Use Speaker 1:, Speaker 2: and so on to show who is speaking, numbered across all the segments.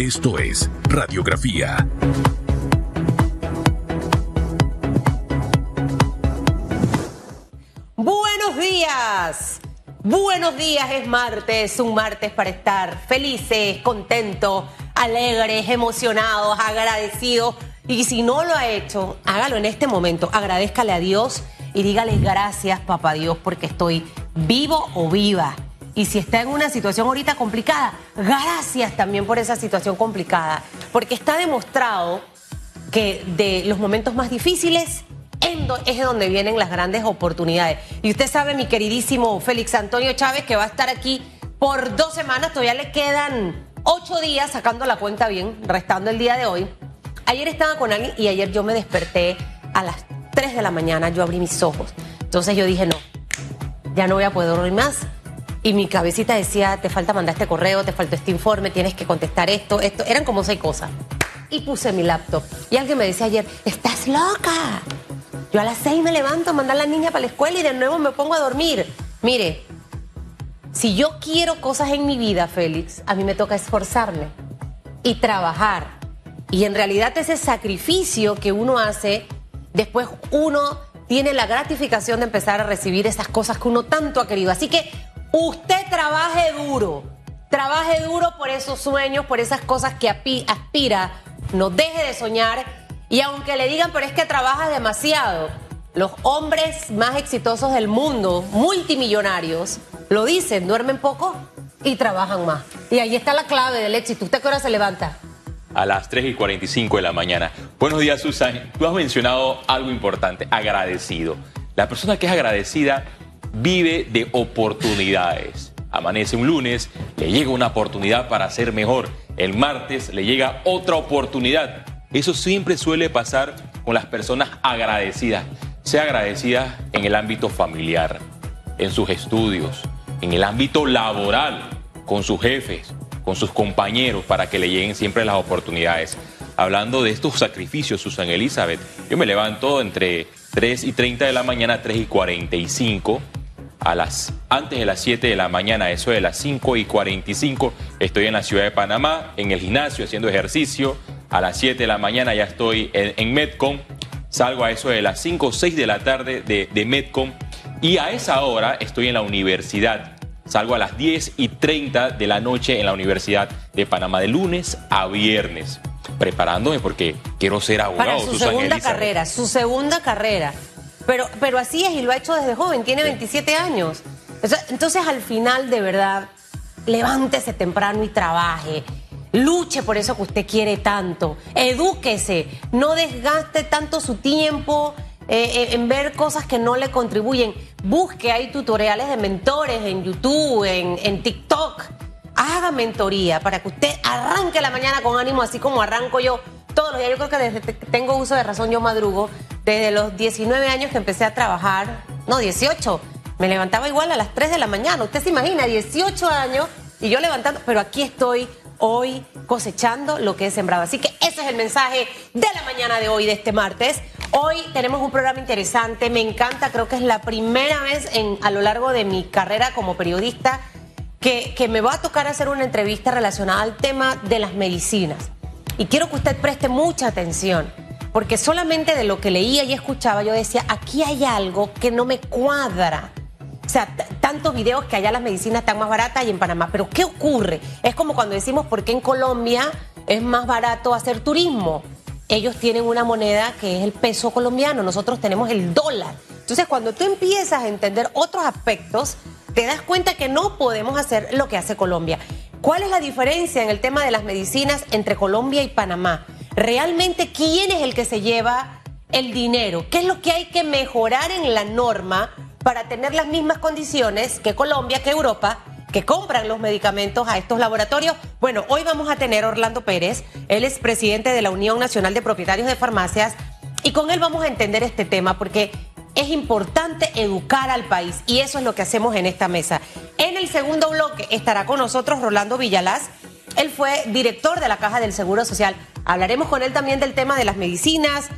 Speaker 1: Esto es Radiografía.
Speaker 2: Buenos días. Buenos días, es martes, un martes para estar felices, contentos, alegres, emocionados, agradecidos. Y si no lo ha hecho, hágalo en este momento, agradezcale a Dios y dígale gracias, papá Dios, porque estoy vivo o viva. Y si está en una situación ahorita complicada, gracias también por esa situación complicada, porque está demostrado que de los momentos más difíciles es donde vienen las grandes oportunidades. Y usted sabe, mi queridísimo Félix Antonio Chávez, que va a estar aquí por dos semanas, todavía le quedan ocho días sacando la cuenta bien, restando el día de hoy. Ayer estaba con alguien y ayer yo me desperté a las 3 de la mañana, yo abrí mis ojos. Entonces yo dije, no, ya no voy a poder dormir más. Y mi cabecita decía, te falta mandar este correo, te falta este informe, tienes que contestar esto, esto. Eran como seis cosas. Y puse mi laptop. Y alguien me decía ayer, estás loca. Yo a las seis me levanto a mandar a la niña para la escuela y de nuevo me pongo a dormir. Mire, si yo quiero cosas en mi vida, Félix, a mí me toca esforzarme y trabajar. Y en realidad ese sacrificio que uno hace, después uno tiene la gratificación de empezar a recibir esas cosas que uno tanto ha querido. Así que usted trabaje duro, trabaje duro por esos sueños, por esas cosas que aspira, no deje de soñar y aunque le digan, pero es que trabaja demasiado, los hombres más exitosos del mundo, multimillonarios, lo dicen, duermen poco y trabajan más. Y ahí está la clave del éxito. ¿Usted qué hora se levanta?
Speaker 3: A las 3 y 45 de la mañana. Buenos días, Susan. Tú has mencionado algo importante, agradecido. La persona que es agradecida vive de oportunidades. Amanece un lunes, le llega una oportunidad para ser mejor. El martes le llega otra oportunidad eso siempre suele pasar con las personas agradecidas. Sea agradecida en el ámbito familiar, en sus estudios, en el ámbito laboral, con sus jefes, con sus compañeros, para que le lleguen siempre las oportunidades. Hablando de estos sacrificios, Susan Elizabeth, yo me levanto entre 3 y 30 de la mañana, 3 y 45 a las antes de las 7 de la mañana, eso de las 5 y 45, estoy en la ciudad de Panamá, en el gimnasio haciendo ejercicio, a las 7 de la mañana ya estoy en, en Medcom, salgo a eso de las 5 o 6 de la tarde de, de Medcom y a esa hora estoy en la universidad. Salgo a las 10 y 30 de la noche en la Universidad de Panamá de lunes a viernes, preparándome porque quiero ser abogado.
Speaker 2: Para su segunda carrera, su segunda carrera. Pero, pero así es y lo ha hecho desde joven, tiene 27 años. Entonces al final, de verdad, levántese temprano y trabaje. Luche por eso que usted quiere tanto. Edúquese. No desgaste tanto su tiempo eh, eh, en ver cosas que no le contribuyen. Busque, hay tutoriales de mentores en YouTube, en, en TikTok. Haga mentoría para que usted arranque la mañana con ánimo, así como arranco yo todos los días. Yo creo que desde que tengo uso de razón yo madrugo. Desde los 19 años que empecé a trabajar, no, 18, me levantaba igual a las 3 de la mañana. Usted se imagina, 18 años y yo levantando, pero aquí estoy hoy cosechando lo que he sembrado. Así que ese es el mensaje de la mañana de hoy, de este martes. Hoy tenemos un programa interesante, me encanta, creo que es la primera vez en, a lo largo de mi carrera como periodista que, que me va a tocar hacer una entrevista relacionada al tema de las medicinas. Y quiero que usted preste mucha atención, porque solamente de lo que leía y escuchaba yo decía, aquí hay algo que no me cuadra. O sea, tantos videos que allá las medicinas están más baratas y en Panamá. Pero ¿qué ocurre? Es como cuando decimos por qué en Colombia es más barato hacer turismo. Ellos tienen una moneda que es el peso colombiano, nosotros tenemos el dólar. Entonces, cuando tú empiezas a entender otros aspectos, te das cuenta que no podemos hacer lo que hace Colombia. ¿Cuál es la diferencia en el tema de las medicinas entre Colombia y Panamá? ¿Realmente quién es el que se lleva el dinero? ¿Qué es lo que hay que mejorar en la norma para tener las mismas condiciones que Colombia, que Europa, que compran los medicamentos a estos laboratorios. Bueno, hoy vamos a tener a Orlando Pérez, él es presidente de la Unión Nacional de Propietarios de Farmacias, y con él vamos a entender este tema porque es importante educar al país y eso es lo que hacemos en esta mesa. En el segundo bloque estará con nosotros Rolando Villalaz. Él fue director de la Caja del Seguro Social. Hablaremos con él también del tema de las medicinas,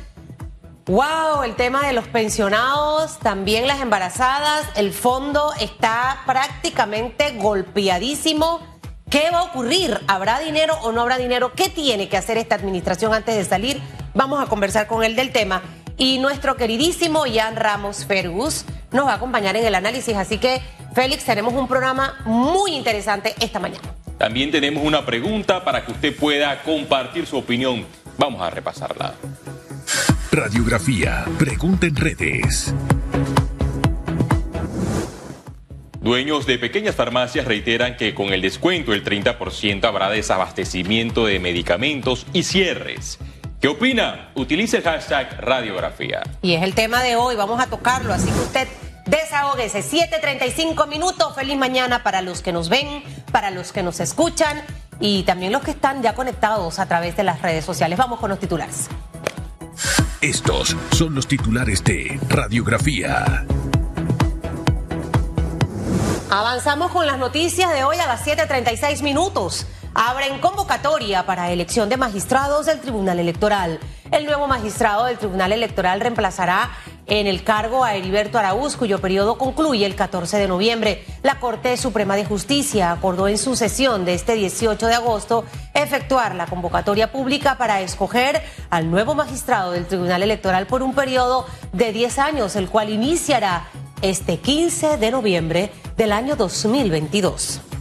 Speaker 2: Wow, el tema de los pensionados, también las embarazadas, el fondo está prácticamente golpeadísimo. ¿Qué va a ocurrir? ¿Habrá dinero o no habrá dinero? ¿Qué tiene que hacer esta administración antes de salir? Vamos a conversar con él del tema. Y nuestro queridísimo Ian Ramos Fergus nos va a acompañar en el análisis. Así que, Félix, tenemos un programa muy interesante esta mañana.
Speaker 3: También tenemos una pregunta para que usted pueda compartir su opinión. Vamos a repasarla.
Speaker 1: Radiografía. Pregunta en redes.
Speaker 3: Dueños de pequeñas farmacias reiteran que con el descuento del 30% habrá desabastecimiento de medicamentos y cierres. ¿Qué opina? Utilice el hashtag radiografía.
Speaker 2: Y es el tema de hoy, vamos a tocarlo, así que usted desahógese. 7.35 minutos, feliz mañana para los que nos ven, para los que nos escuchan y también los que están ya conectados a través de las redes sociales. Vamos con los titulares.
Speaker 1: Estos son los titulares de Radiografía.
Speaker 2: Avanzamos con las noticias de hoy a las 7.36 minutos. Abren convocatoria para elección de magistrados del Tribunal Electoral. El nuevo magistrado del Tribunal Electoral reemplazará en el cargo a Heriberto Araúz, cuyo periodo concluye el 14 de noviembre. La Corte Suprema de Justicia acordó en su sesión de este 18 de agosto efectuar la convocatoria pública para escoger al nuevo magistrado del Tribunal Electoral por un periodo de 10 años, el cual iniciará este 15 de noviembre del año 2022.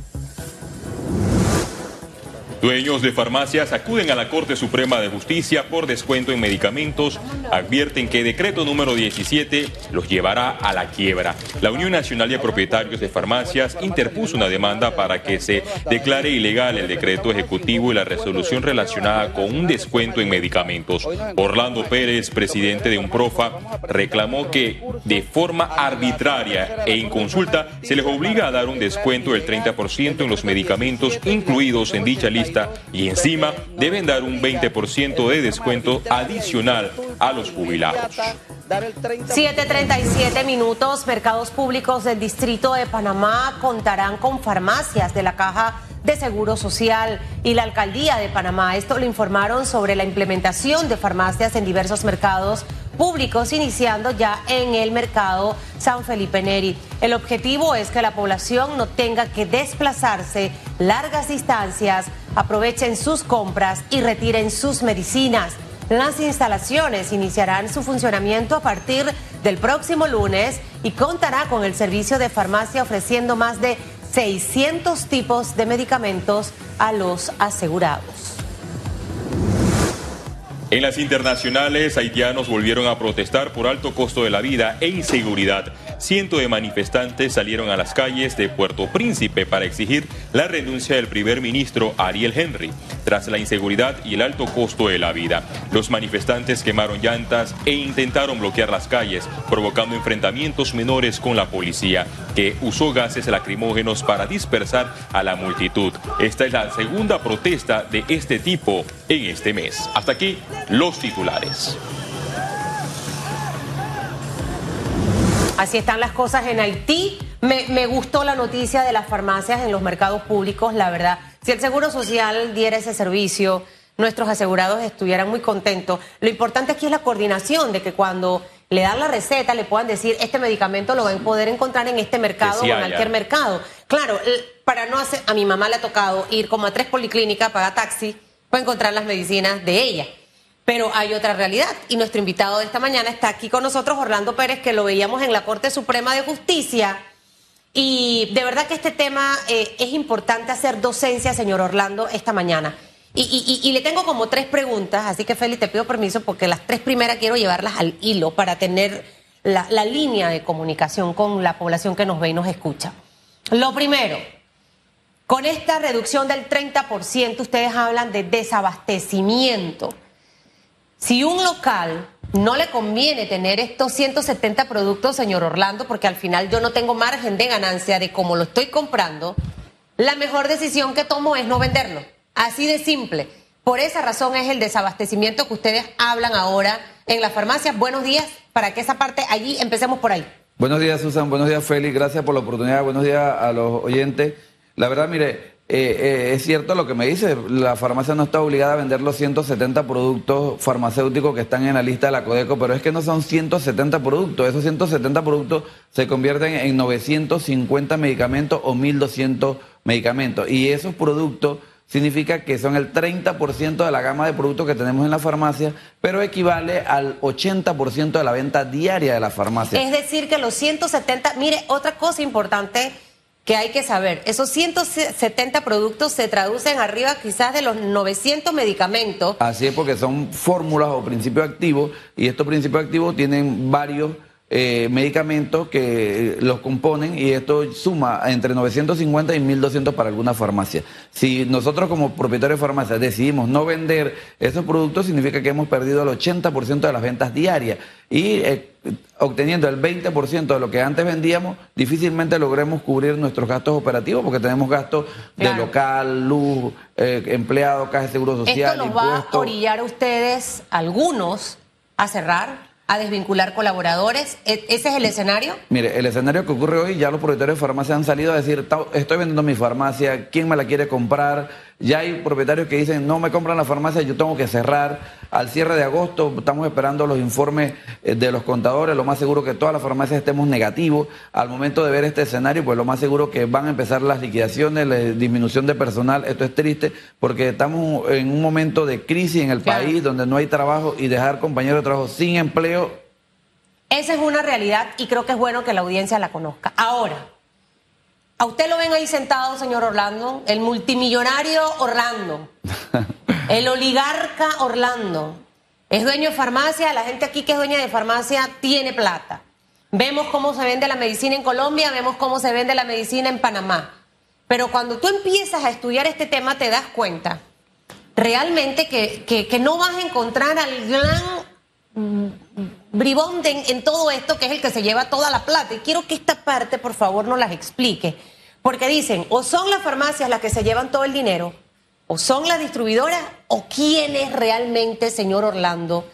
Speaker 3: Dueños de farmacias acuden a la Corte Suprema de Justicia por descuento en medicamentos. Advierten que decreto número 17 los llevará a la quiebra. La Unión Nacional de Propietarios de Farmacias interpuso una demanda para que se declare ilegal el decreto ejecutivo y la resolución relacionada con un descuento en medicamentos. Orlando Pérez, presidente de UNPROFA, reclamó que de forma arbitraria e inconsulta se les obliga a dar un descuento del 30% en los medicamentos incluidos en dicha lista y encima deben dar un 20% de descuento adicional a los jubilados.
Speaker 2: 7.37 minutos, mercados públicos del Distrito de Panamá contarán con farmacias de la Caja de Seguro Social y la Alcaldía de Panamá. Esto lo informaron sobre la implementación de farmacias en diversos mercados públicos, iniciando ya en el mercado San Felipe Neri. El objetivo es que la población no tenga que desplazarse largas distancias, aprovechen sus compras y retiren sus medicinas. Las instalaciones iniciarán su funcionamiento a partir del próximo lunes y contará con el servicio de farmacia ofreciendo más de 600 tipos de medicamentos a los asegurados.
Speaker 3: En las internacionales, haitianos volvieron a protestar por alto costo de la vida e inseguridad. Cientos de manifestantes salieron a las calles de Puerto Príncipe para exigir la renuncia del primer ministro Ariel Henry, tras la inseguridad y el alto costo de la vida. Los manifestantes quemaron llantas e intentaron bloquear las calles, provocando enfrentamientos menores con la policía, que usó gases lacrimógenos para dispersar a la multitud. Esta es la segunda protesta de este tipo en este mes. Hasta aquí los titulares.
Speaker 2: Así están las cosas en Haití. Me, gustó la noticia de las farmacias en los mercados públicos, la verdad. Si el Seguro Social diera ese servicio, nuestros asegurados estuvieran muy contentos. Lo importante aquí es la coordinación de que cuando le dan la receta le puedan decir este medicamento lo van a poder encontrar en este mercado o en cualquier mercado. Claro, para no hacer, a mi mamá le ha tocado ir como a tres policlínicas, pagar taxi, para encontrar las medicinas de ella. Pero hay otra realidad y nuestro invitado de esta mañana está aquí con nosotros, Orlando Pérez, que lo veíamos en la Corte Suprema de Justicia. Y de verdad que este tema eh, es importante hacer docencia, señor Orlando, esta mañana. Y, le tengo como tres preguntas, así que Félix, te pido permiso porque las tres primeras quiero llevarlas al hilo para tener la, la línea de comunicación con la población que nos ve y nos escucha. Lo primero, con esta reducción del 30%, ustedes hablan de desabastecimiento. Si un local no le conviene tener estos 170 productos, señor Orlando, porque al final yo no tengo margen de ganancia de cómo lo estoy comprando, la mejor decisión que tomo es no venderlo. Así de simple. Por esa razón es el desabastecimiento que ustedes hablan ahora en las farmacias. Buenos días, para que esa parte allí empecemos por ahí.
Speaker 4: Buenos días, Susan. Buenos días, Félix. Gracias por la oportunidad. Buenos días a los oyentes. La verdad, mire, eh, eh, es cierto lo que me dice, la farmacia no está obligada a vender los 170 productos farmacéuticos que están en la lista de la Codeco, pero es que no son 170 productos, esos 170 productos se convierten en 950 medicamentos o 1200 medicamentos y esos productos significa que son el 30% de la gama de productos que tenemos en la farmacia, pero equivale al 80% de la venta diaria de la farmacia.
Speaker 2: Es decir, que los 170, mire, otra cosa importante que hay que saber, esos 170 productos se traducen arriba quizás de los 900 medicamentos.
Speaker 4: Así es, porque son fórmulas o principios activos, y estos principios activos tienen varios eh, medicamentos que los componen y esto suma entre 950 y 1200 para algunas farmacias. Si nosotros como propietarios de farmacias decidimos no vender esos productos, significa que hemos perdido el 80% de las ventas diarias y eh, obteniendo el 20% de lo que antes vendíamos, difícilmente logremos cubrir nuestros gastos operativos porque tenemos gastos de local, luz, eh, empleados, caja de seguro social.
Speaker 2: Esto los va a orillar a ustedes, algunos, a cerrar a desvincular colaboradores? ¿E-, ¿Ese es el escenario?
Speaker 4: Mire, el escenario que ocurre hoy, ya los propietarios de farmacia han salido a decir, estoy vendiendo mi farmacia, ¿quién me la quiere comprar? Ya hay propietarios que dicen, no me compran la farmacia, yo tengo que cerrar. Al cierre de agosto estamos esperando los informes eh, de los contadores, lo más seguro que todas las farmacias estemos negativos. Al momento de ver este escenario, pues lo más seguro que van a empezar las liquidaciones, la disminución de personal. Esto es triste porque estamos en un momento de crisis en el país donde no hay trabajo y dejar compañeros de trabajo sin empleo.
Speaker 2: Esa es una realidad y creo que es bueno que la audiencia la conozca. Ahora, a usted lo ven ahí sentado, señor Orlando, el multimillonario Orlando, el oligarca Orlando. Es dueño de farmacia, la gente aquí que es dueña de farmacia tiene plata. Vemos cómo se vende la medicina en Colombia, vemos cómo se vende la medicina en Panamá. Pero cuando tú empiezas a estudiar este tema te das cuenta realmente que, que, no vas a encontrar al gran bribón en todo esto que es el que se lleva toda la plata. Y quiero que esta parte, por favor, nos las explique. Porque dicen, o son las farmacias las que se llevan todo el dinero, o son las distribuidoras, o quién es realmente, señor Orlando.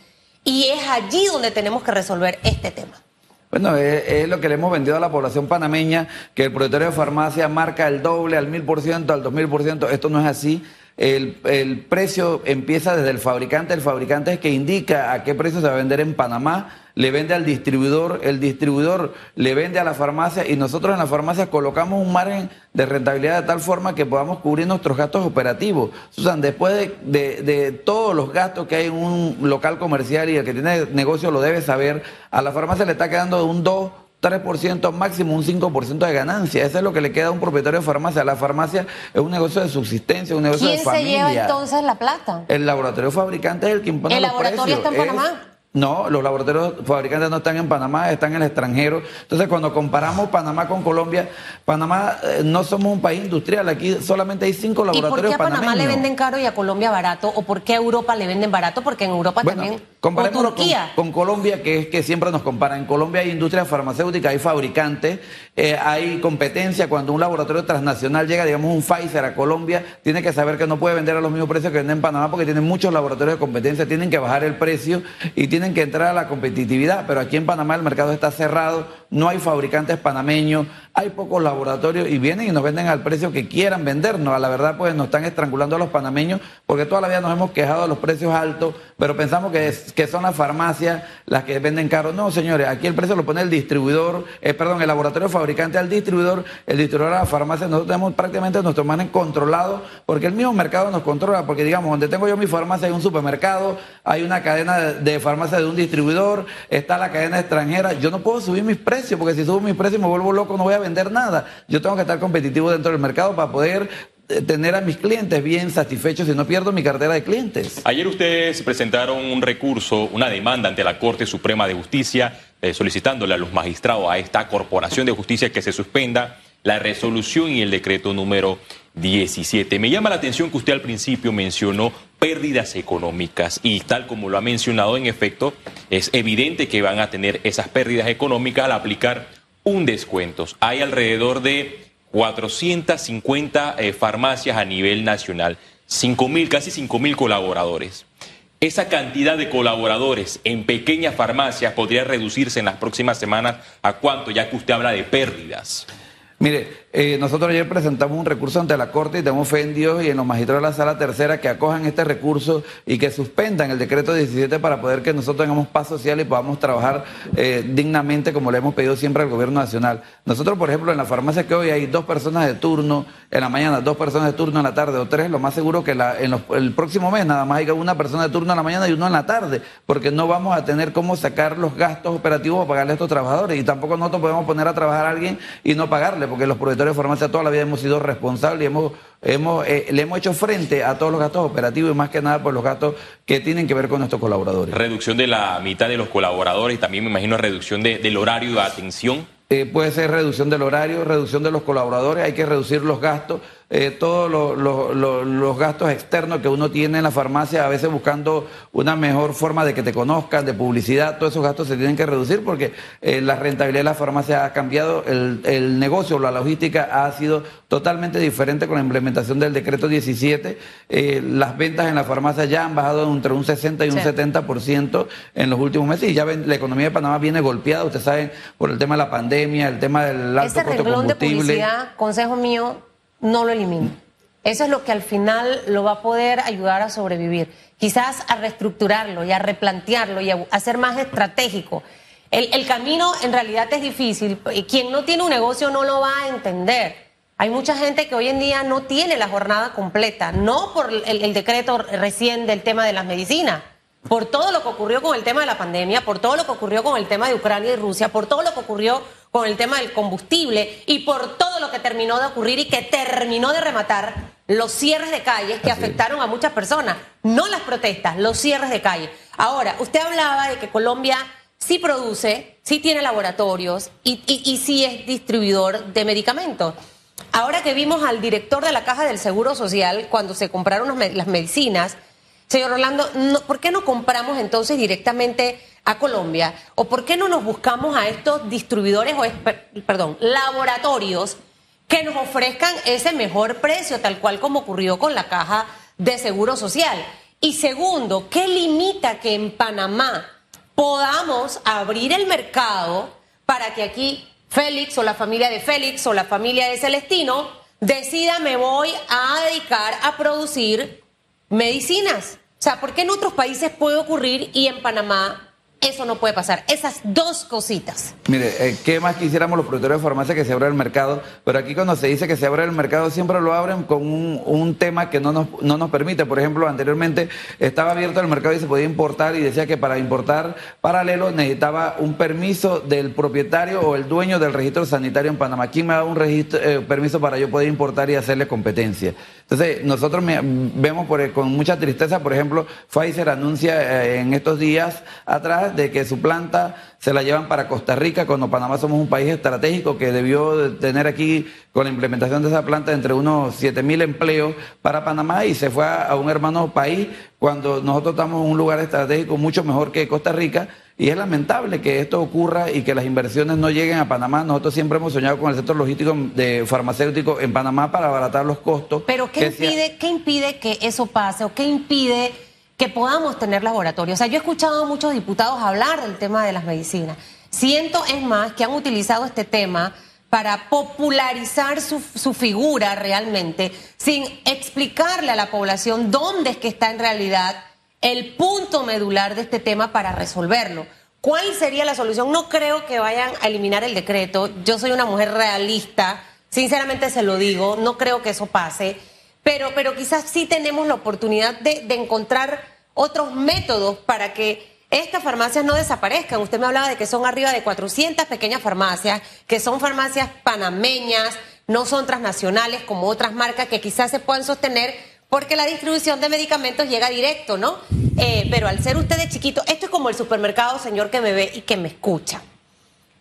Speaker 2: Y es allí donde tenemos que resolver este tema.
Speaker 4: Bueno, es, lo que le hemos vendido a la población panameña, que el propietario de farmacia marca el doble, al mil por ciento, al dos mil por ciento. Esto no es así. El, el, precio empieza desde el fabricante. El fabricante es que indica a qué precio se va a vender en Panamá le vende al distribuidor, el distribuidor le vende a la farmacia y nosotros en la farmacia colocamos un margen de rentabilidad de tal forma que podamos cubrir nuestros gastos operativos. Susan, después de, todos los gastos que hay en un local comercial y el que tiene negocio lo debe saber, a la farmacia le está quedando un 2, 3%, máximo un 5% de ganancia. Eso es lo que le queda a un propietario de farmacia. La farmacia es un negocio de subsistencia, un negocio de familia.
Speaker 2: ¿Quién se lleva entonces la plata?
Speaker 4: El laboratorio fabricante es el que impone
Speaker 2: ¿El laboratorio está en Panamá?
Speaker 4: No, los laboratorios fabricantes no están en Panamá, están en el extranjero. Entonces, cuando comparamos Panamá con Colombia, Panamá eh, no somos un país industrial. Aquí solamente hay cinco laboratorios
Speaker 2: ¿Y por qué a Panamá le venden caro y a Colombia barato? ¿O por qué a Europa le venden barato? Porque en Europa también. Con Turquía.
Speaker 4: Con, Colombia, que es que siempre nos comparan. En Colombia hay industria farmacéutica, hay fabricantes, eh, hay competencia. Cuando un laboratorio transnacional llega, digamos, un Pfizer a Colombia, tiene que saber que no puede vender a los mismos precios que venden en Panamá porque tienen muchos laboratorios de competencia, tienen que bajar el precio y tienen que entrar a la competitividad, pero aquí en Panamá el mercado está cerrado, no hay fabricantes panameños, hay pocos laboratorios y vienen y nos venden al precio que quieran vendernos. A la verdad, pues nos están estrangulando a los panameños porque toda la vida nos hemos quejado de los precios altos, pero pensamos que, que son las farmacias las que venden caro. No, señores, aquí el precio lo pone el distribuidor, eh, perdón, el laboratorio fabricante al distribuidor, el distribuidor a la farmacia. Nosotros tenemos prácticamente nuestro margen controlado porque el mismo mercado nos controla, porque digamos, donde tengo yo mi farmacia hay un supermercado, hay una cadena de, de farmacia de un distribuidor, está la cadena extranjera. Yo no puedo subir mis precios porque si subo mis precios me vuelvo loco, no voy a vender nada. Yo tengo que estar competitivo dentro del mercado para poder eh, tener a mis clientes bien satisfechos y no pierdo mi cartera de clientes.
Speaker 3: Ayer ustedes presentaron un recurso, una demanda ante la Corte Suprema de Justicia, eh, solicitándole a los magistrados, a esta Corporación de Justicia, que se suspenda la resolución y el decreto número 17. Me llama la atención que usted al principio mencionó pérdidas económicas y tal como lo ha mencionado, en efecto, es evidente que van a tener esas pérdidas económicas al aplicar un descuento. Hay alrededor de 450 eh, farmacias a nivel nacional, 5 mil, casi 5 mil colaboradores. Esa cantidad de colaboradores en pequeñas farmacias podría reducirse en las próximas semanas a cuánto, ya que usted habla de pérdidas.
Speaker 4: Mire, eh, nosotros ayer presentamos un recurso ante la Corte y tenemos fe en Dios y en los magistrados de la Sala Tercera que acojan este recurso y que suspendan el decreto 17 para poder que nosotros tengamos paz social y podamos trabajar eh, dignamente como le hemos pedido siempre al gobierno nacional. Nosotros, por ejemplo, en la farmacia que hoy hay dos personas de turno en la mañana, dos personas de turno en la tarde o tres, lo más seguro que el próximo mes nada más haya una persona de turno en la mañana y uno en la tarde, porque no vamos a tener cómo sacar los gastos operativos para pagarle a estos trabajadores y tampoco nosotros podemos poner a trabajar a alguien y no pagarle, porque los proveedores de farmacia toda la vida hemos sido responsables y hemos, hemos, eh, le hemos hecho frente a todos los gastos operativos y más que nada por los gastos que tienen que ver con nuestros colaboradores.
Speaker 3: Reducción de la mitad de los colaboradores y también me imagino reducción del horario de atención.
Speaker 4: Eh, puede ser reducción del horario, reducción de los colaboradores, hay que reducir los gastos eh, todos los gastos externos que uno tiene en la farmacia, a veces buscando una mejor forma de que te conozcan, de publicidad, todos esos gastos se tienen que reducir porque eh, la rentabilidad de la farmacia ha cambiado, el, el, negocio, la logística ha sido totalmente diferente con la implementación del decreto 17. Eh, las ventas en la farmacia ya han bajado entre un 60 y un 70% en los últimos meses y ya ven, la economía de Panamá viene golpeada, ustedes saben, por el tema de la pandemia, el tema del alto costo de combustible.
Speaker 2: De consejo mío, no lo elimine. Eso es lo que al final lo va a poder ayudar a sobrevivir. Quizás a reestructurarlo y a replantearlo y a, ser más estratégico. El, camino en realidad es difícil. Quien no tiene un negocio no lo va a entender. Hay mucha gente que hoy en día no tiene la jornada completa, no por el decreto recién del tema de las medicinas, por todo lo que ocurrió con el tema de la pandemia, por todo lo que ocurrió con el tema de Ucrania y Rusia, por todo lo que ocurrió con el tema del combustible y por todo lo que terminó de ocurrir y que terminó de rematar los cierres de calles que afectaron a muchas personas, no las protestas, los cierres de calles. Ahora, usted hablaba de que Colombia sí produce, sí tiene laboratorios y, y, sí es distribuidor de medicamentos. Ahora que vimos al director de la Caja del Seguro Social cuando se compraron las medicinas, señor Orlando, ¿por qué no compramos entonces directamente a Colombia? ¿O por qué no nos buscamos a estos distribuidores o, perdón, laboratorios que nos ofrezcan ese mejor precio, tal cual como ocurrió con la caja de seguro social? Y segundo, ¿qué limita que en Panamá podamos abrir el mercado para que aquí Félix o la familia de Félix o la familia de Celestino decida me voy a dedicar a producir medicinas? O sea, ¿por qué en otros países puede ocurrir y en Panamá eso no puede pasar. Esas dos cositas.
Speaker 4: Mire, eh, ¿qué más quisiéramos los productores de farmacia que se abra el mercado? Pero aquí cuando se dice que se abre el mercado, siempre lo abren con un, tema que no nos, no nos permite. Por ejemplo, anteriormente estaba abierto el mercado y se podía importar y decía que para importar paralelo necesitaba un permiso del propietario o el dueño del registro sanitario en Panamá. ¿Quién me da un registro, eh, permiso para yo poder importar y hacerle competencia? Entonces, nosotros vemos con mucha tristeza, por ejemplo, Pfizer anuncia eh, en estos días atrás de que su planta se la llevan para Costa Rica, cuando Panamá somos un país estratégico que debió tener aquí, con la implementación de esa planta, entre unos 7 mil empleos para Panamá y se fue a, un hermano país cuando nosotros estamos en un lugar estratégico mucho mejor que Costa Rica. Y es lamentable que esto ocurra y que las inversiones no lleguen a Panamá. Nosotros siempre hemos soñado con el sector logístico de farmacéutico en Panamá para abaratar los costos.
Speaker 2: Pero ¿qué, impide, ¿qué impide que eso pase o qué impide que podamos tener laboratorios? O sea, yo he escuchado a muchos diputados hablar del tema de las medicinas. Siento, es más, que han utilizado este tema para popularizar su, su, figura realmente, sin explicarle a la población dónde es que está en realidad el punto medular de este tema para resolverlo. ¿Cuál sería la solución? No creo que vayan a eliminar el decreto. Yo soy una mujer realista, sinceramente se lo digo, no creo que eso pase, pero, pero quizás sí tenemos la oportunidad de, de encontrar otros métodos para que estas farmacias no desaparezcan. Usted me hablaba de que son arriba de 400 pequeñas farmacias, que son farmacias panameñas, no son transnacionales como otras marcas que quizás se puedan sostener porque la distribución de medicamentos llega directo, ¿no? Eh, pero al ser usted de chiquito, esto es como el supermercado, señor que me ve y que me escucha.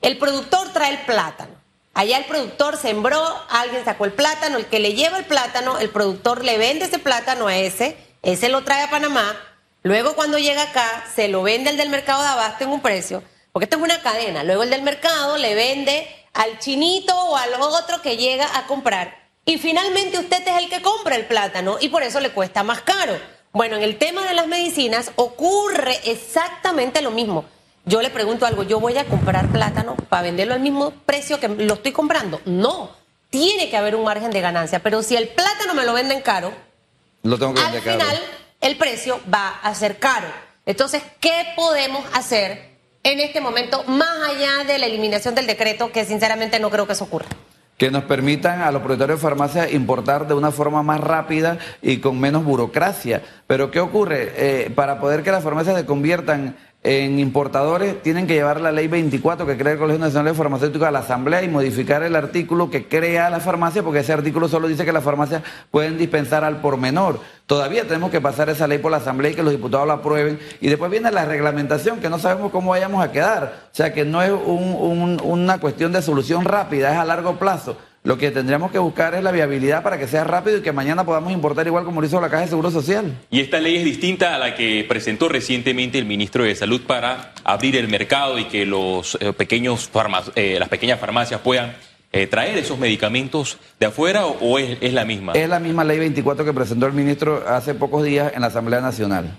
Speaker 2: El productor trae el plátano. Allá el productor sembró, alguien sacó el plátano, el que le lleva el plátano, el productor le vende ese plátano a ese, ese lo trae a Panamá, luego cuando llega acá se lo vende el del mercado de abasto en un precio, porque esto es una cadena, luego el del mercado le vende al chinito o al otro que llega a comprar y finalmente usted es el que compra el plátano y por eso le cuesta más caro. Bueno, en el tema de las medicinas ocurre exactamente lo mismo. Yo le pregunto algo, ¿yo voy a comprar plátano para venderlo al mismo precio que lo estoy comprando? No. tiene que haber un margen de ganancia. Pero si el plátano me lo venden caro,
Speaker 4: Lo tengo que
Speaker 2: al
Speaker 4: caro.
Speaker 2: final el precio va a ser caro. Entonces, ¿qué podemos hacer en este momento más allá de la eliminación del decreto? Que sinceramente no creo que eso ocurra.
Speaker 4: Que nos permitan a los propietarios de farmacias importar de una forma más rápida y con menos burocracia. Pero ¿qué ocurre? Eh, para poder que las farmacias se conviertan en importadores, tienen que llevar la ley 24 que crea el Colegio Nacional de Farmacéuticos a la Asamblea y modificar el artículo que crea la farmacia, porque ese artículo solo dice que las farmacias pueden dispensar al por menor. Todavía tenemos que pasar esa ley por la Asamblea y que los diputados la aprueben. Y después viene la reglamentación, que no sabemos cómo vayamos a quedar. O sea, que no es un- un- una cuestión de solución rápida, es a largo plazo. Lo que tendríamos que buscar es la viabilidad para que sea rápido y que mañana podamos importar igual como lo hizo la Caja de Seguro Social.
Speaker 3: Y esta ley es distinta a la que presentó recientemente el ministro de Salud para abrir el mercado y que los eh, pequeños eh, las pequeñas farmacias puedan eh, traer esos medicamentos de afuera o, o es, es la misma.
Speaker 4: Es la misma ley 24 que presentó el ministro hace pocos días en la Asamblea Nacional.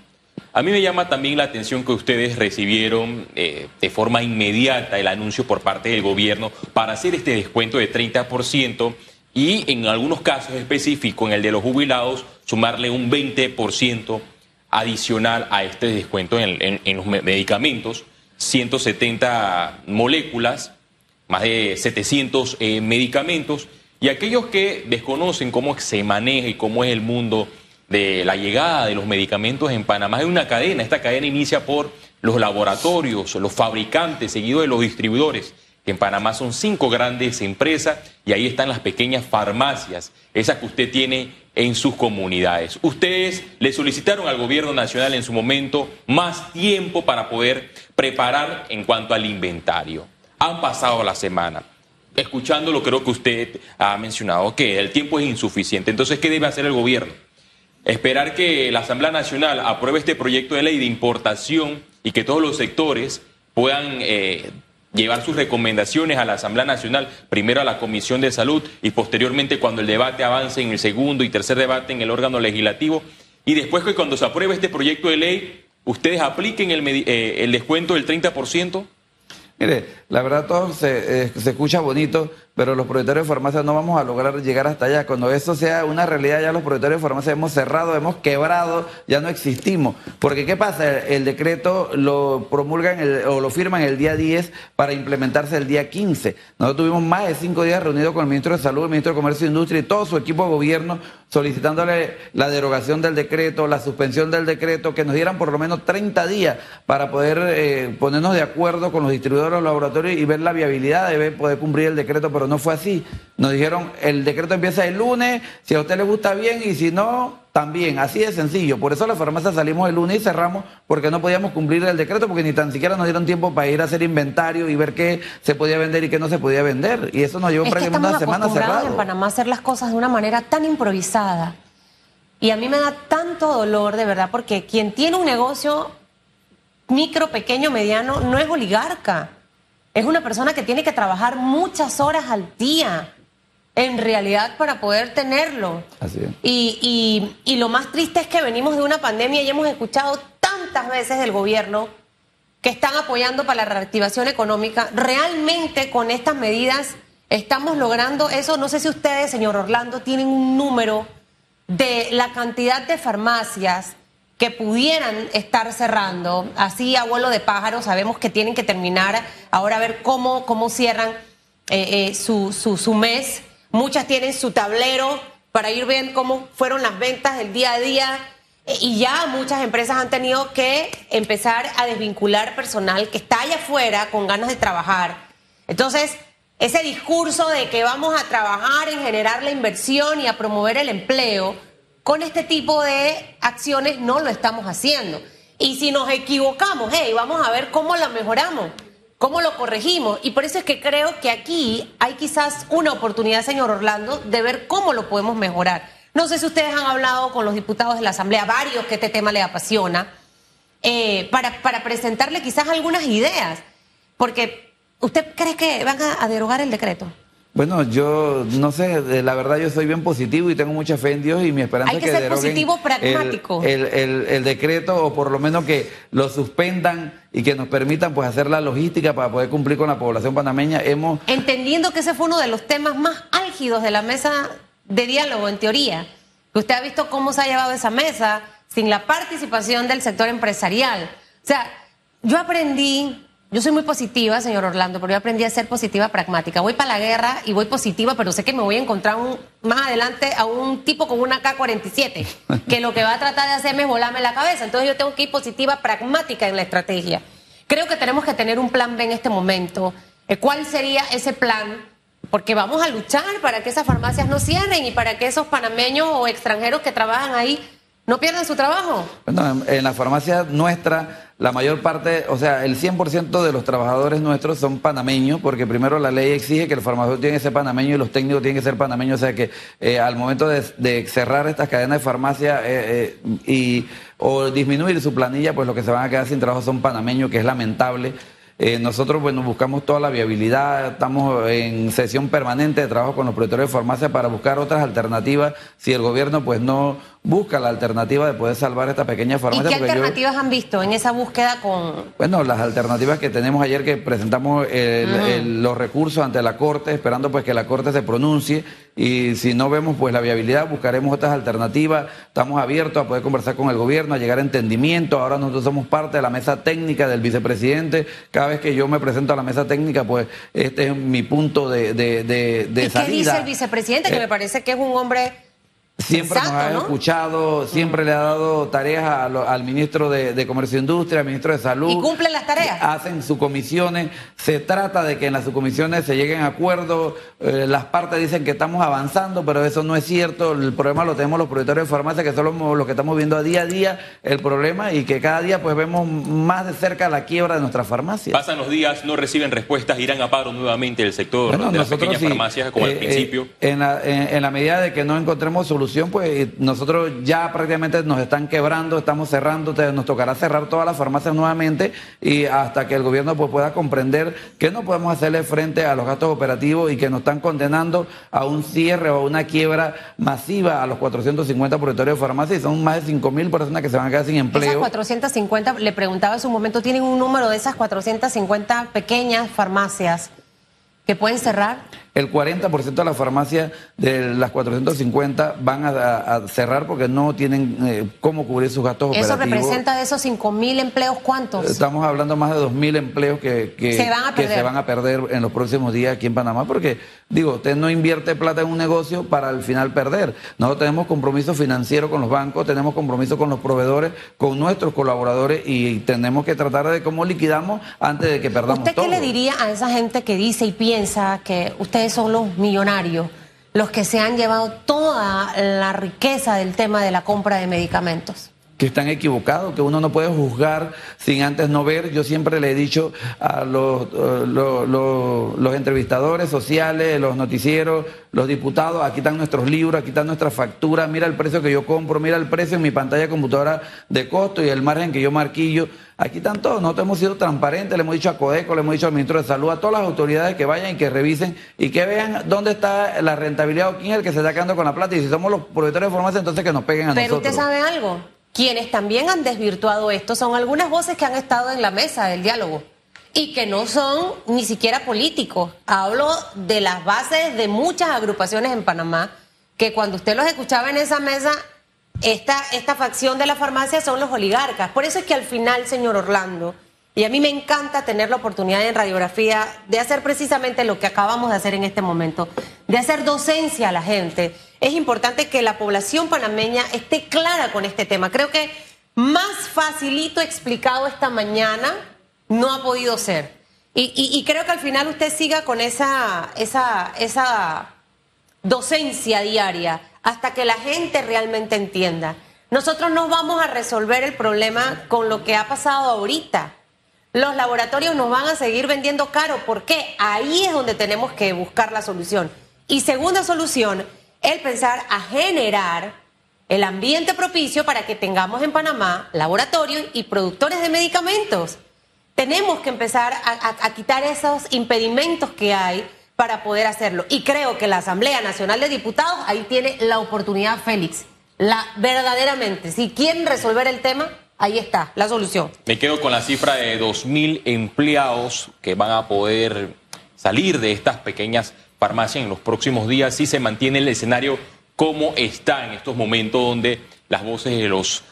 Speaker 3: A mí me llama también la atención que ustedes recibieron eh, de forma inmediata el anuncio por parte del gobierno para hacer este descuento de 30% y en algunos casos específicos, en el de los jubilados, sumarle un 20% adicional a este descuento en, los me- medicamentos, 170 moléculas, más de 700 eh, medicamentos, y aquellos que desconocen cómo se maneja y cómo es el mundo de la llegada de los medicamentos en Panamá, hay una cadena, esta cadena inicia por los laboratorios, los fabricantes, seguido de los distribuidores, que en Panamá son cinco grandes empresas y ahí están las pequeñas farmacias, esas que usted tiene en sus comunidades. Ustedes le solicitaron al gobierno nacional en su momento más tiempo para poder preparar en cuanto al inventario. Han pasado la semana. Escuchándolo, creo que usted ha mencionado que el tiempo es insuficiente. Entonces, ¿qué debe hacer el gobierno? Esperar que la Asamblea Nacional apruebe este proyecto de ley de importación y que todos los sectores puedan eh, llevar sus recomendaciones a la Asamblea Nacional, primero a la Comisión de Salud y posteriormente cuando el debate avance en el segundo y tercer debate en el órgano legislativo y después que cuando se apruebe este proyecto de ley, ustedes apliquen el, eh, el descuento del 30%.
Speaker 4: Mire, la verdad todo se, eh, se escucha bonito, pero los propietarios de farmacias no vamos a lograr llegar hasta allá. Cuando eso sea una realidad, ya los propietarios de farmacias hemos cerrado, hemos quebrado, ya no existimos. Porque ¿qué pasa? El decreto lo promulgan o lo firman el día 10 para implementarse el día 15. Nosotros tuvimos más de cinco días reunidos con el ministro de Salud, el ministro de Comercio e Industria y todo su equipo de gobierno solicitándole la derogación del decreto, la suspensión del decreto, que nos dieran por lo menos 30 días para poder eh, ponernos de acuerdo con los distribuidores de los laboratorios y ver la viabilidad de ver- poder cumplir el decreto, pero no fue así. Nos dijeron, el decreto empieza el lunes, si a usted le gusta bien y si no, también, así de sencillo. Por eso las farmacias salimos el lunes y cerramos porque no podíamos cumplir el decreto, porque ni tan siquiera nos dieron tiempo para ir a hacer inventario y ver qué se podía vender y qué no se podía vender. Y eso nos llevó
Speaker 2: Es
Speaker 4: prácticamente una semana cerrado.
Speaker 2: en Panamá a hacer las cosas de una manera tan improvisada. Y a mí me da tanto dolor, de verdad, porque quien tiene un negocio micro, pequeño, mediano, no es oligarca. Es una persona que tiene que trabajar muchas horas al día, en realidad, para poder tenerlo.
Speaker 4: Así es.
Speaker 2: Y, y- y lo más triste es que venimos de una pandemia y hemos escuchado tantas veces del gobierno que están apoyando para la reactivación económica. Realmente con estas medidas estamos logrando eso. No sé si ustedes, señor Orlando, tienen un número de la cantidad de farmacias que pudieran estar cerrando. Así, abuelo de pájaro, sabemos que tienen que terminar ahora a ver cómo, cómo cierran eh, eh, su, su, mes. Muchas tienen su tablero para ir viendo cómo fueron las ventas del día a día. Eh, Y ya muchas empresas han tenido que empezar a desvincular personal que está allá afuera con ganas de trabajar. Entonces, ese discurso de que vamos a trabajar en generar la inversión y a promover el empleo, con este tipo de acciones no lo estamos haciendo. Y si nos equivocamos, hey, vamos a ver cómo lo mejoramos, cómo lo corregimos. Y por eso es que creo que aquí hay quizás una oportunidad, señor Orlando, de ver cómo lo podemos mejorar. No sé si ustedes han hablado con los diputados de la Asamblea, varios que este tema les apasiona, eh, para, para presentarle quizás algunas ideas. Porque, ¿usted cree que van a derogar el decreto?
Speaker 4: Bueno, yo no sé, la verdad yo soy bien positivo y tengo mucha fe en Dios y mi esperanza
Speaker 2: Hay
Speaker 4: es
Speaker 2: que
Speaker 4: que
Speaker 2: ser positivo,
Speaker 4: el-
Speaker 2: pragmático.
Speaker 4: El, el- el decreto o por lo menos que lo suspendan y que nos permitan pues hacer la logística para poder cumplir con la población panameña. Hemos
Speaker 2: Entendiendo que ese fue uno de los temas más álgidos de la mesa de diálogo, en teoría. Que usted ha visto cómo se ha llevado esa mesa sin la participación del sector empresarial. O sea, yo aprendí, yo soy muy positiva, señor Orlando, pero yo aprendí a ser positiva pragmática. Voy para la guerra y voy positiva, pero sé que me voy a encontrar un- más adelante a un tipo con una K-47, que lo que va a tratar de hacerme es volarme la cabeza. Entonces yo tengo que ir positiva, pragmática en la estrategia. Creo que tenemos que tener un plan B en este momento. Eh, ¿Cuál sería ese plan? Porque vamos a luchar para que esas farmacias no cierren y para que esos panameños o extranjeros que trabajan ahí no pierdan su trabajo.
Speaker 4: En, en la farmacia nuestra, la mayor parte, o sea, el 100% de los trabajadores nuestros son panameños, porque primero la ley exige que el farmacéutico tiene que ser panameño y los técnicos tienen que ser panameños, o sea que eh, al momento de, cerrar estas cadenas de farmacia eh, eh, y, o disminuir su planilla, pues los que se van a quedar sin trabajo son panameños, que es lamentable. Eh, nosotros, bueno, buscamos toda la viabilidad, estamos en sesión permanente de trabajo con los propietarios de farmacia para buscar otras alternativas si el gobierno pues no busca la alternativa de poder salvar esta pequeña
Speaker 2: ¿Y
Speaker 4: farmacia.
Speaker 2: qué
Speaker 4: yo-
Speaker 2: alternativas han visto en esa búsqueda con...
Speaker 4: bueno, las alternativas que tenemos ayer que presentamos el- el- los recursos ante la Corte, esperando pues que la Corte se pronuncie y si no vemos pues la viabilidad, buscaremos otras alternativas. Estamos abiertos a poder conversar con el gobierno, a llegar a entendimiento. Ahora nosotros somos parte de la mesa técnica del vicepresidente. Cada vez que yo me presento a la mesa técnica, pues este es mi punto de, de, de, de
Speaker 2: ¿Y qué
Speaker 4: salida.
Speaker 2: dice el vicepresidente? Que
Speaker 4: Eh,
Speaker 2: me parece que es un hombre
Speaker 4: Siempre nos ha
Speaker 2: ¿no?
Speaker 4: escuchado, siempre le ha dado tareas a lo- al ministro de, de Comercio e Industria, al ministro de Salud.
Speaker 2: ¿Y cumple las tareas?
Speaker 4: Hacen subcomisiones. Se trata de que en las subcomisiones se lleguen a acuerdos. Eh, las partes dicen que estamos avanzando, pero eso no es cierto. El problema lo tenemos los propietarios de farmacia, que son los, los que estamos viendo a día a día el problema y que cada día pues vemos más de cerca la quiebra de nuestras farmacias.
Speaker 3: Pasan los días, no reciben respuestas, irán a paro nuevamente el sector
Speaker 4: Bueno,
Speaker 3: de las pequeñas
Speaker 4: sí,
Speaker 3: farmacias como
Speaker 4: eh,
Speaker 3: al
Speaker 4: eh,
Speaker 3: principio.
Speaker 4: en, la, en- en la medida de que no encontremos solución, pues nosotros ya prácticamente nos están quebrando, estamos cerrando, nos tocará cerrar todas las farmacias nuevamente y hasta que el gobierno pues, pueda comprender que no podemos hacerle frente a los gastos operativos y que nos están condenando a un cierre o a una quiebra masiva a los 450 propietarios de farmacias y son más de 5 mil personas que se van a quedar sin
Speaker 2: Esas
Speaker 4: empleo.
Speaker 2: 450, le preguntaba en su momento, ¿tienen un número de esas 450 pequeñas farmacias que pueden cerrar?
Speaker 4: El 40% de las farmacias de las 450 van a, cerrar porque no tienen eh, cómo cubrir sus gastos
Speaker 2: Eso
Speaker 4: operativos.
Speaker 2: representa de esos 5 mil empleos, ¿cuántos?
Speaker 4: Estamos hablando más de 2.000 empleos que, que,
Speaker 2: Se van a
Speaker 4: que
Speaker 2: perder.
Speaker 4: se van a perder en los próximos días aquí en Panamá, porque, digo, usted no invierte plata en un negocio para al final perder. Nosotros tenemos compromiso financiero con los bancos, tenemos compromiso con los proveedores, con nuestros colaboradores y tenemos que tratar de cómo liquidamos antes de que perdamos
Speaker 2: ¿Usted
Speaker 4: todo.
Speaker 2: qué le diría a esa gente que dice y piensa que son los millonarios, los que se han llevado toda la riqueza del tema de la compra de medicamentos?
Speaker 4: Que están equivocados, que uno no puede juzgar sin antes no ver. Yo siempre le he dicho a los, eh, lo- lo- los entrevistadores sociales, los noticieros, los diputados, aquí están nuestros libros, aquí están nuestras facturas, mira el precio que yo compro, mira el precio en mi pantalla de computadora de costo y el margen que yo marquillo. Aquí están todos, nosotros hemos sido transparentes, le hemos dicho a Codeco, le hemos dicho al ministro de Salud, a todas las autoridades que vayan y que revisen y que vean dónde está la rentabilidad o quién es el que se está quedando con la plata y si somos los propietarios de farmacia, entonces que nos peguen a
Speaker 2: Pero
Speaker 4: nosotros.
Speaker 2: usted sabe algo, quienes también han desvirtuado esto son algunas voces que han estado en la mesa del diálogo y que no son ni siquiera políticos. Hablo de las bases de muchas agrupaciones en Panamá que cuando usted los escuchaba en esa mesa, esta, esta facción de la farmacia son los oligarcas. Por eso es que al final, señor Orlando, y a mí me encanta tener la oportunidad en radiografía de hacer precisamente lo que acabamos de hacer en este momento, de hacer docencia a la gente. Es importante que la población panameña esté clara con este tema. Creo que más facilito explicado esta mañana no ha podido ser. Y, creo que al final usted siga con esa, esa, esa docencia diaria hasta que la gente realmente entienda. Nosotros no vamos a resolver el problema con lo que ha pasado ahorita. Los laboratorios nos van a seguir vendiendo caro. ¿Por qué? Ahí es donde tenemos que buscar la solución. Y segunda solución, el pensar a generar el ambiente propicio para que tengamos en Panamá laboratorios y productores de medicamentos. Tenemos que empezar a, quitar esos impedimentos que hay para poder hacerlo. Y creo que la Asamblea Nacional de Diputados ahí tiene la oportunidad, Félix. La verdaderamente, si quieren resolver el tema, ahí está la solución.
Speaker 3: Me quedo con la cifra de 2.000 empleados que van a poder salir de estas pequeñas farmacias en los próximos días si se mantiene el escenario como está en estos momentos donde las voces de los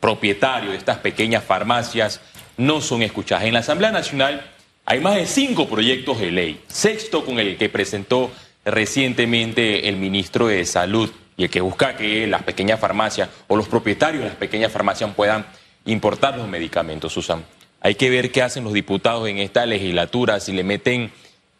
Speaker 3: propietarios de estas pequeñas farmacias no son escuchadas. En la Asamblea Nacional hay más de cinco proyectos de ley, sexto con el que presentó recientemente el ministro de Salud y el que busca que las pequeñas farmacias o los propietarios de las pequeñas farmacias puedan importar los medicamentos, Susan. Hay que ver qué hacen los diputados en esta legislatura, si le meten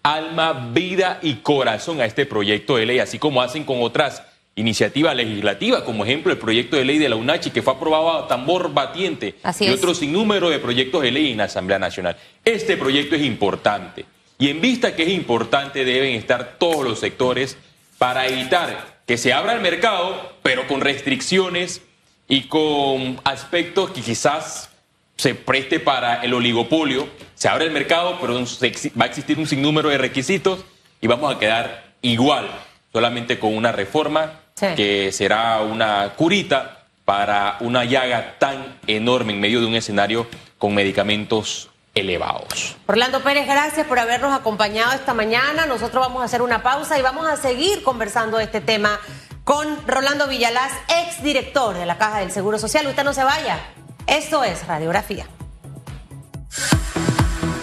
Speaker 3: alma, vida y corazón a este proyecto de ley, así como hacen con otras iniciativas legislativas, como ejemplo el proyecto de ley de la UNACHI que fue aprobado a tambor batiente
Speaker 2: Así
Speaker 3: y
Speaker 2: es.
Speaker 3: otro sinnúmero de proyectos de ley en la Asamblea Nacional. Este proyecto es importante y en vista que es importante deben estar todos los sectores para evitar que se abra el mercado, pero con restricciones y con aspectos que quizás se preste para el oligopolio. Se abre el mercado, pero va a existir un sinnúmero de requisitos y vamos a quedar igual, solamente con una reforma
Speaker 2: Sí.
Speaker 3: que será una curita para una llaga tan enorme en medio de un escenario con medicamentos elevados.
Speaker 2: Orlando Pérez, gracias por habernos acompañado esta mañana. Nosotros vamos a hacer una pausa y vamos a seguir conversando de este tema con Rolando Villalaz, exdirector de la Caja del Seguro Social. Usted no se vaya. Esto es Radiografía.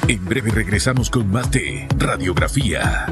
Speaker 1: En breve regresamos con más de Radiografía.